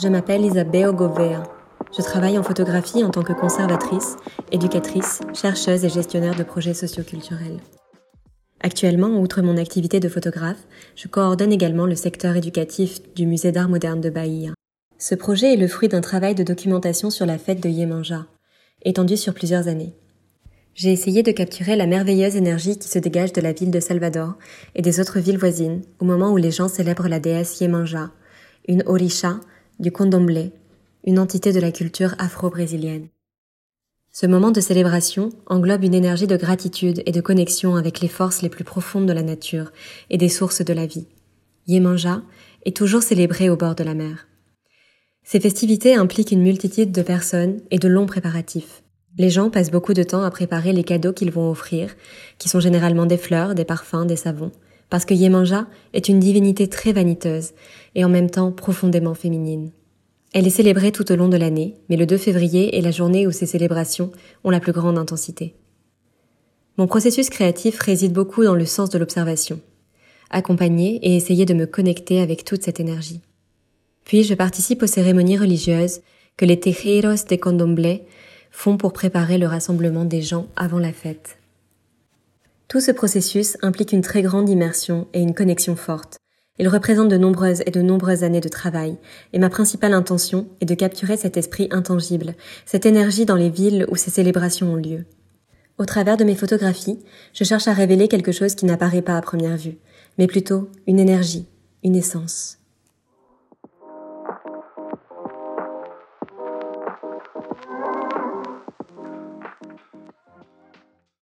Je m'appelle Isabelle Govea. Je travaille en photographie en tant que conservatrice, éducatrice, chercheuse et gestionnaire de projets socioculturels. Actuellement, outre mon activité de photographe, je coordonne également le secteur éducatif du Musée d'art moderne de Bahia. Ce projet est le fruit d'un travail de documentation sur la fête de Yemanja, étendu sur plusieurs années. J'ai essayé de capturer la merveilleuse énergie qui se dégage de la ville de Salvador et des autres villes voisines au moment où les gens célèbrent la déesse Yemanja, une orisha du condomblé, une entité de la culture afro-brésilienne. Ce moment de célébration englobe une énergie de gratitude et de connexion avec les forces les plus profondes de la nature et des sources de la vie. Yemanja est toujours célébré au bord de la mer. Ces festivités impliquent une multitude de personnes et de longs préparatifs. Les gens passent beaucoup de temps à préparer les cadeaux qu'ils vont offrir, qui sont généralement des fleurs, des parfums, des savons, parce que Yemanja est une divinité très vaniteuse et en même temps profondément féminine. Elle est célébrée tout au long de l'année, mais le 2 février est la journée où ces célébrations ont la plus grande intensité. Mon processus créatif réside beaucoup dans le sens de l'observation. Accompagner et essayer de me connecter avec toute cette énergie. Puis je participe aux cérémonies religieuses que les tejeros de Condomblé font pour préparer le rassemblement des gens avant la fête. Tout ce processus implique une très grande immersion et une connexion forte. Il représente de nombreuses et de nombreuses années de travail, et ma principale intention est de capturer cet esprit intangible, cette énergie dans les villes où ces célébrations ont lieu. Au travers de mes photographies, je cherche à révéler quelque chose qui n'apparaît pas à première vue, mais plutôt une énergie, une essence.